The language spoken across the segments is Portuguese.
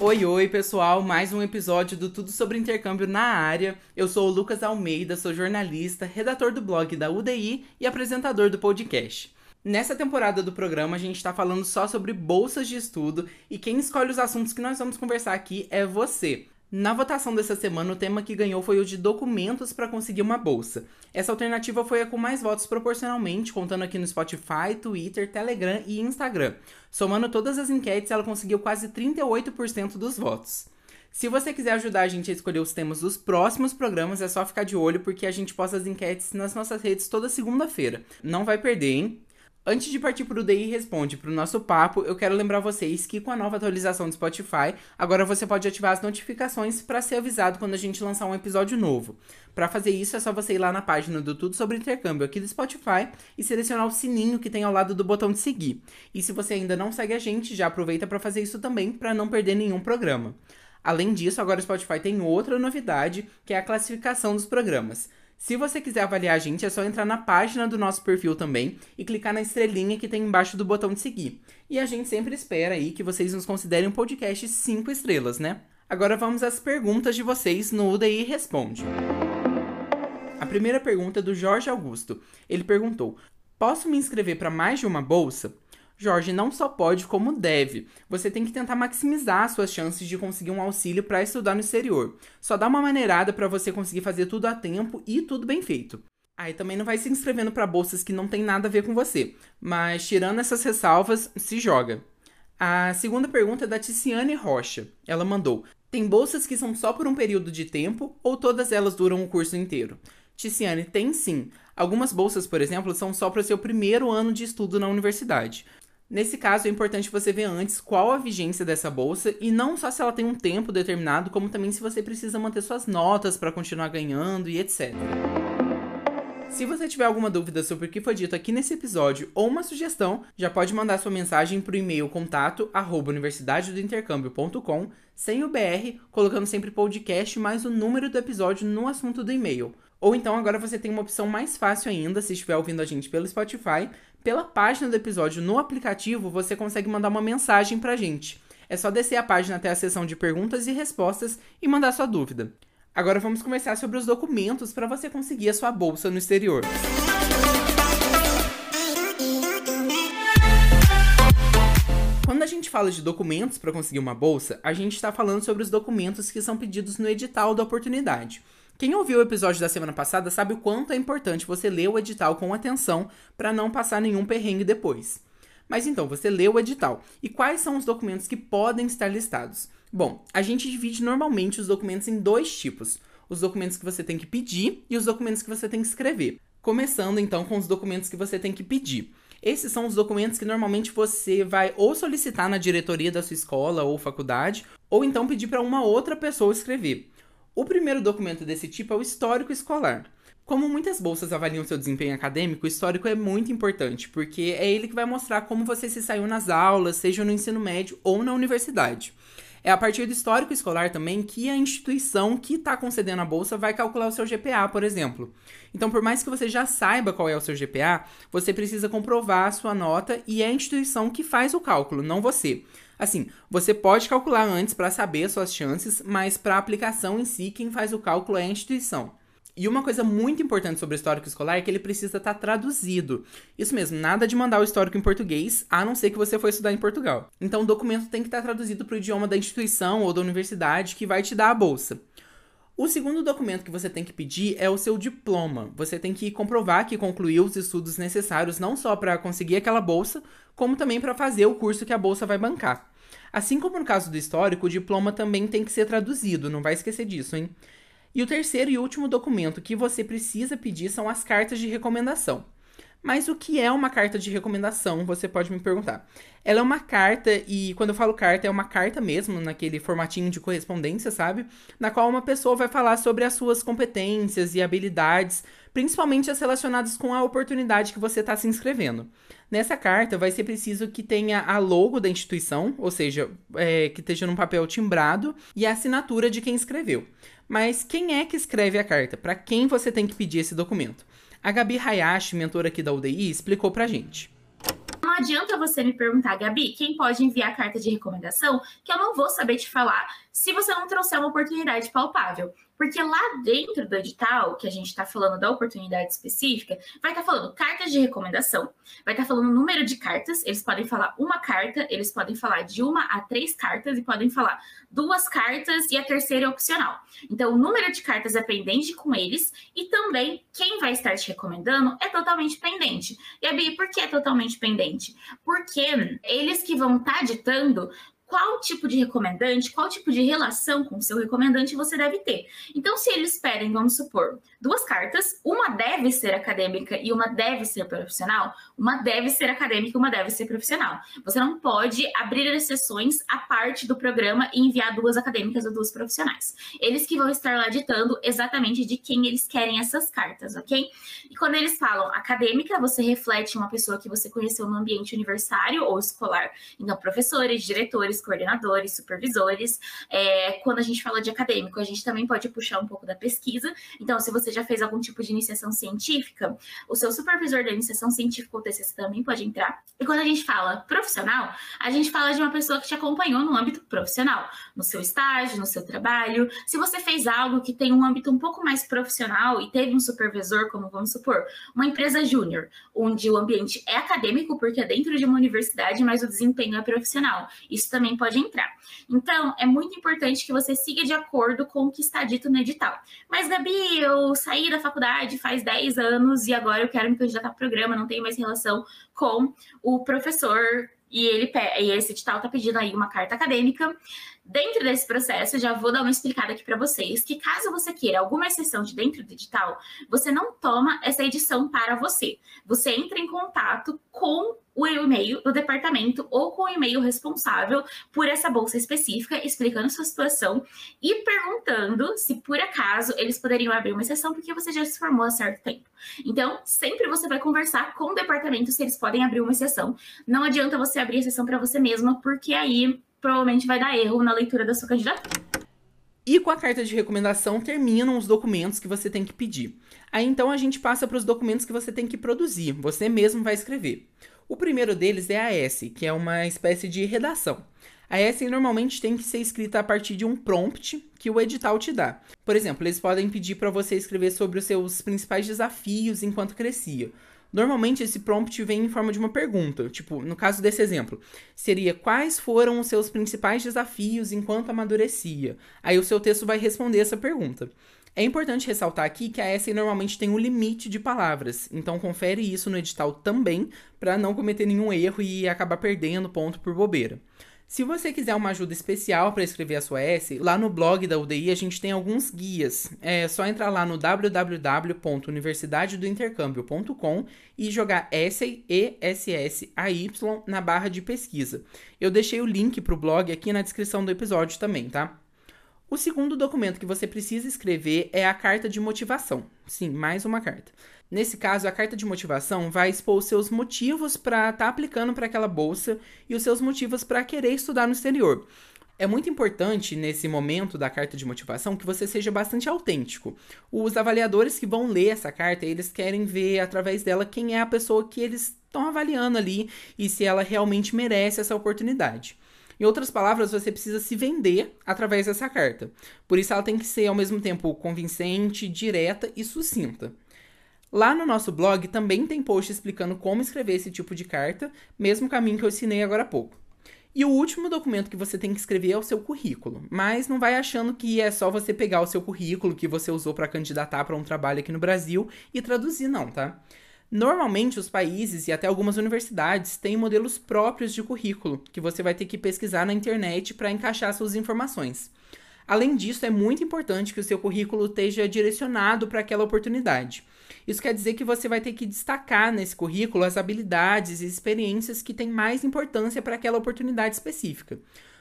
Oi, oi, pessoal! Mais um episódio do Tudo sobre Intercâmbio na área. Eu sou o Lucas Almeida, sou jornalista, redator do blog da UDI e apresentador do podcast. Nessa temporada do programa, a gente está falando só sobre bolsas de estudo e quem escolhe os assuntos que nós vamos conversar aqui é você. Na votação dessa semana, o tema que ganhou foi o de documentos para conseguir uma bolsa. Essa alternativa foi a com mais votos proporcionalmente, contando aqui no Spotify, Twitter, Telegram e Instagram. Somando todas as enquetes, ela conseguiu quase 38% dos votos. Se você quiser ajudar a gente a escolher os temas dos próximos programas, é só ficar de olho porque a gente posta as enquetes nas nossas redes toda segunda-feira. Não vai perder, hein? Antes de partir para o DI Responde, para o nosso papo, eu quero lembrar vocês que com a nova atualização do Spotify, agora você pode ativar as notificações para ser avisado quando a gente lançar um episódio novo. Para fazer isso, é só você ir lá na página do Tudo Sobre Intercâmbio aqui do Spotify e selecionar o sininho que tem ao lado do botão de seguir. E se você ainda não segue a gente, já aproveita para fazer isso também, para não perder nenhum programa. Além disso, agora o Spotify tem outra novidade, que é a classificação dos programas. Se você quiser avaliar a gente, é só entrar na página do nosso perfil também e clicar na estrelinha que tem embaixo do botão de seguir. E a gente sempre espera aí que vocês nos considerem um podcast 5 estrelas, né? Agora vamos às perguntas de vocês no UDI Responde. A primeira pergunta é do Jorge Augusto. Ele perguntou: Posso me inscrever para mais de uma bolsa? Jorge não só pode, como deve. Você tem que tentar maximizar suas chances de conseguir um auxílio para estudar no exterior. Só dá uma maneirada para você conseguir fazer tudo a tempo e tudo bem feito. Aí ah, também não vai se inscrevendo para bolsas que não tem nada a ver com você. Mas tirando essas ressalvas, se joga. A segunda pergunta é da Ticiane Rocha. Ela mandou: Tem bolsas que são só por um período de tempo ou todas elas duram o curso inteiro? Ticiane, tem sim. Algumas bolsas, por exemplo, são só para o seu primeiro ano de estudo na universidade. Nesse caso, é importante você ver antes qual a vigência dessa bolsa e não só se ela tem um tempo determinado, como também se você precisa manter suas notas para continuar ganhando e etc. Se você tiver alguma dúvida sobre o que foi dito aqui nesse episódio ou uma sugestão, já pode mandar sua mensagem para o e-mail contato universidadedointercâmbio.com sem o BR, colocando sempre podcast mais o número do episódio no assunto do e-mail. Ou então agora você tem uma opção mais fácil ainda, se estiver ouvindo a gente pelo Spotify, pela página do episódio no aplicativo, você consegue mandar uma mensagem pra gente. É só descer a página até a seção de perguntas e respostas e mandar sua dúvida. Agora vamos conversar sobre os documentos para você conseguir a sua bolsa no exterior. Quando a gente fala de documentos para conseguir uma bolsa, a gente está falando sobre os documentos que são pedidos no edital da oportunidade. Quem ouviu o episódio da semana passada sabe o quanto é importante você ler o edital com atenção para não passar nenhum perrengue depois. Mas então, você lê o edital. E quais são os documentos que podem estar listados? Bom, a gente divide normalmente os documentos em dois tipos: os documentos que você tem que pedir e os documentos que você tem que escrever. Começando então com os documentos que você tem que pedir. Esses são os documentos que normalmente você vai ou solicitar na diretoria da sua escola ou faculdade, ou então pedir para uma outra pessoa escrever. O primeiro documento desse tipo é o histórico escolar. Como muitas bolsas avaliam seu desempenho acadêmico, o histórico é muito importante, porque é ele que vai mostrar como você se saiu nas aulas, seja no ensino médio ou na universidade. É a partir do histórico escolar também que a instituição que está concedendo a bolsa vai calcular o seu GPA, por exemplo. Então, por mais que você já saiba qual é o seu GPA, você precisa comprovar a sua nota e é a instituição que faz o cálculo, não você. Assim, você pode calcular antes para saber suas chances, mas para a aplicação em si, quem faz o cálculo é a instituição. E uma coisa muito importante sobre o histórico escolar é que ele precisa estar tá traduzido. Isso mesmo, nada de mandar o histórico em português, a não ser que você for estudar em Portugal. Então o documento tem que estar tá traduzido para o idioma da instituição ou da universidade que vai te dar a bolsa. O segundo documento que você tem que pedir é o seu diploma. Você tem que comprovar que concluiu os estudos necessários não só para conseguir aquela bolsa, como também para fazer o curso que a bolsa vai bancar. Assim como no caso do histórico, o diploma também tem que ser traduzido, não vai esquecer disso, hein? E o terceiro e último documento que você precisa pedir são as cartas de recomendação. Mas o que é uma carta de recomendação? Você pode me perguntar. Ela é uma carta, e quando eu falo carta, é uma carta mesmo, naquele formatinho de correspondência, sabe? Na qual uma pessoa vai falar sobre as suas competências e habilidades, principalmente as relacionadas com a oportunidade que você está se inscrevendo. Nessa carta, vai ser preciso que tenha a logo da instituição, ou seja, é, que esteja num papel timbrado, e a assinatura de quem escreveu. Mas quem é que escreve a carta? Para quem você tem que pedir esse documento? A Gabi Hayashi, mentora aqui da UDI, explicou pra gente. Não adianta você me perguntar, Gabi, quem pode enviar carta de recomendação, que eu não vou saber te falar se você não trouxer uma oportunidade palpável. Porque lá dentro do edital, que a gente está falando da oportunidade específica, vai estar tá falando cartas de recomendação, vai estar tá falando número de cartas, eles podem falar uma carta, eles podem falar de uma a três cartas e podem falar duas cartas e a terceira é opcional. Então, o número de cartas é pendente com eles e também quem vai estar te recomendando é totalmente pendente. Gabi, por que é totalmente pendente? Porque eles que vão estar tá ditando qual tipo de recomendante, qual tipo de relação com o seu recomendante você deve ter. Então, se eles pedem, vamos supor, duas cartas, uma deve ser acadêmica e uma deve ser profissional, uma deve ser acadêmica e uma deve ser profissional. Você não pode abrir exceções à parte do programa e enviar duas acadêmicas ou duas profissionais. Eles que vão estar lá ditando exatamente de quem eles querem essas cartas, ok? E quando eles falam acadêmica, você reflete uma pessoa que você conheceu no ambiente universitário ou escolar. Então, professores, diretores, coordenadores, supervisores. É, quando a gente fala de acadêmico, a gente também pode puxar um pouco da pesquisa. Então, se você já fez algum tipo de iniciação científica, o seu supervisor da iniciação científica ou TCC também pode entrar. E quando a gente fala profissional, a gente fala de uma pessoa que te acompanhou no âmbito profissional, no seu estágio, no seu trabalho. Se você fez algo que tem um âmbito um pouco mais profissional e teve um supervisor, como vamos supor, uma empresa júnior, onde o ambiente é acadêmico, porque é dentro de uma universidade, mas o desempenho é profissional. Isso também também pode entrar. Então, é muito importante que você siga de acordo com o que está dito no edital. Mas, Gabi, eu saí da faculdade faz 10 anos e agora eu quero me candidatar ao programa, não tenho mais relação com o professor e ele e esse edital está pedindo aí uma carta acadêmica. Dentro desse processo, já vou dar uma explicada aqui para vocês que caso você queira alguma exceção de dentro do edital, você não toma essa edição para você. Você entra em contato com o e-mail do departamento ou com o e-mail responsável por essa bolsa específica, explicando sua situação e perguntando se por acaso eles poderiam abrir uma exceção porque você já se formou há certo tempo. Então, sempre você vai conversar com o departamento se eles podem abrir uma exceção. Não adianta você abrir exceção para você mesma, porque aí provavelmente vai dar erro na leitura da sua candidatura. E com a carta de recomendação terminam os documentos que você tem que pedir. Aí então a gente passa para os documentos que você tem que produzir, você mesmo vai escrever. O primeiro deles é a S, que é uma espécie de redação. A S normalmente tem que ser escrita a partir de um prompt que o edital te dá. Por exemplo, eles podem pedir para você escrever sobre os seus principais desafios enquanto crescia, Normalmente esse prompt vem em forma de uma pergunta, tipo, no caso desse exemplo, seria quais foram os seus principais desafios enquanto amadurecia? Aí o seu texto vai responder essa pergunta. É importante ressaltar aqui que a essay normalmente tem um limite de palavras, então confere isso no edital também, para não cometer nenhum erro e acabar perdendo ponto por bobeira. Se você quiser uma ajuda especial para escrever a sua S, lá no blog da UDI a gente tem alguns guias. É só entrar lá no www.universidadedointercâmbio.com e jogar Essay E-S-S-A-Y na barra de pesquisa. Eu deixei o link para o blog aqui na descrição do episódio também, tá? O segundo documento que você precisa escrever é a carta de motivação. Sim, mais uma carta. Nesse caso, a carta de motivação vai expor os seus motivos para estar tá aplicando para aquela bolsa e os seus motivos para querer estudar no exterior. É muito importante nesse momento da carta de motivação que você seja bastante autêntico. Os avaliadores que vão ler essa carta, eles querem ver através dela quem é a pessoa que eles estão avaliando ali e se ela realmente merece essa oportunidade. Em outras palavras, você precisa se vender através dessa carta. Por isso, ela tem que ser ao mesmo tempo convincente, direta e sucinta. Lá no nosso blog também tem post explicando como escrever esse tipo de carta, mesmo caminho que eu ensinei agora há pouco. E o último documento que você tem que escrever é o seu currículo, mas não vai achando que é só você pegar o seu currículo que você usou para candidatar para um trabalho aqui no Brasil e traduzir, não, tá? Normalmente, os países e até algumas universidades têm modelos próprios de currículo que você vai ter que pesquisar na internet para encaixar suas informações. Além disso, é muito importante que o seu currículo esteja direcionado para aquela oportunidade. Isso quer dizer que você vai ter que destacar nesse currículo as habilidades e experiências que têm mais importância para aquela oportunidade específica.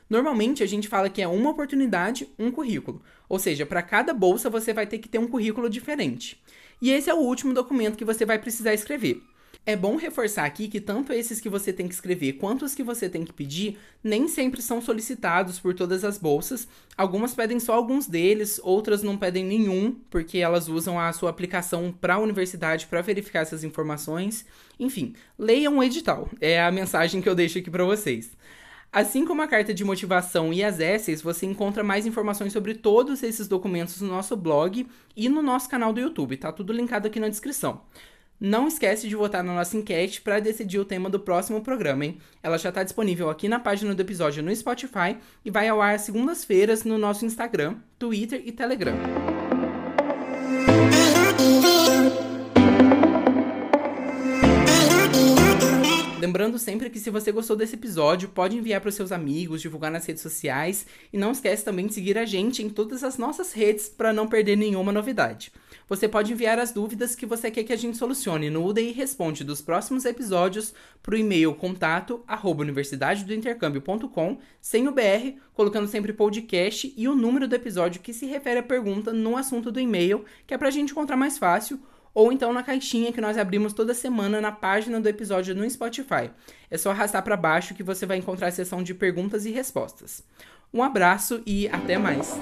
Normalmente a gente fala que é uma oportunidade, um currículo. Ou seja, para cada bolsa você vai ter que ter um currículo diferente. E esse é o último documento que você vai precisar escrever. É bom reforçar aqui que tanto esses que você tem que escrever quanto os que você tem que pedir nem sempre são solicitados por todas as bolsas. Algumas pedem só alguns deles, outras não pedem nenhum, porque elas usam a sua aplicação para a universidade para verificar essas informações. Enfim, leiam o edital. É a mensagem que eu deixo aqui para vocês. Assim como a carta de motivação e as essays, você encontra mais informações sobre todos esses documentos no nosso blog e no nosso canal do YouTube, tá tudo linkado aqui na descrição. Não esquece de votar na nossa enquete para decidir o tema do próximo programa, hein? Ela já está disponível aqui na página do episódio no Spotify e vai ao ar segundas-feiras no nosso Instagram, Twitter e Telegram. Lembrando sempre que se você gostou desse episódio, pode enviar para os seus amigos, divulgar nas redes sociais e não esquece também de seguir a gente em todas as nossas redes para não perder nenhuma novidade. Você pode enviar as dúvidas que você quer que a gente solucione no UDI Responde dos próximos episódios para o e-mail contato arroba universidadedointercâmbio.com sem o BR, colocando sempre podcast e o número do episódio que se refere à pergunta no assunto do e-mail, que é para a gente encontrar mais fácil ou então na caixinha que nós abrimos toda semana na página do episódio no Spotify. É só arrastar para baixo que você vai encontrar a seção de perguntas e respostas. Um abraço e até mais!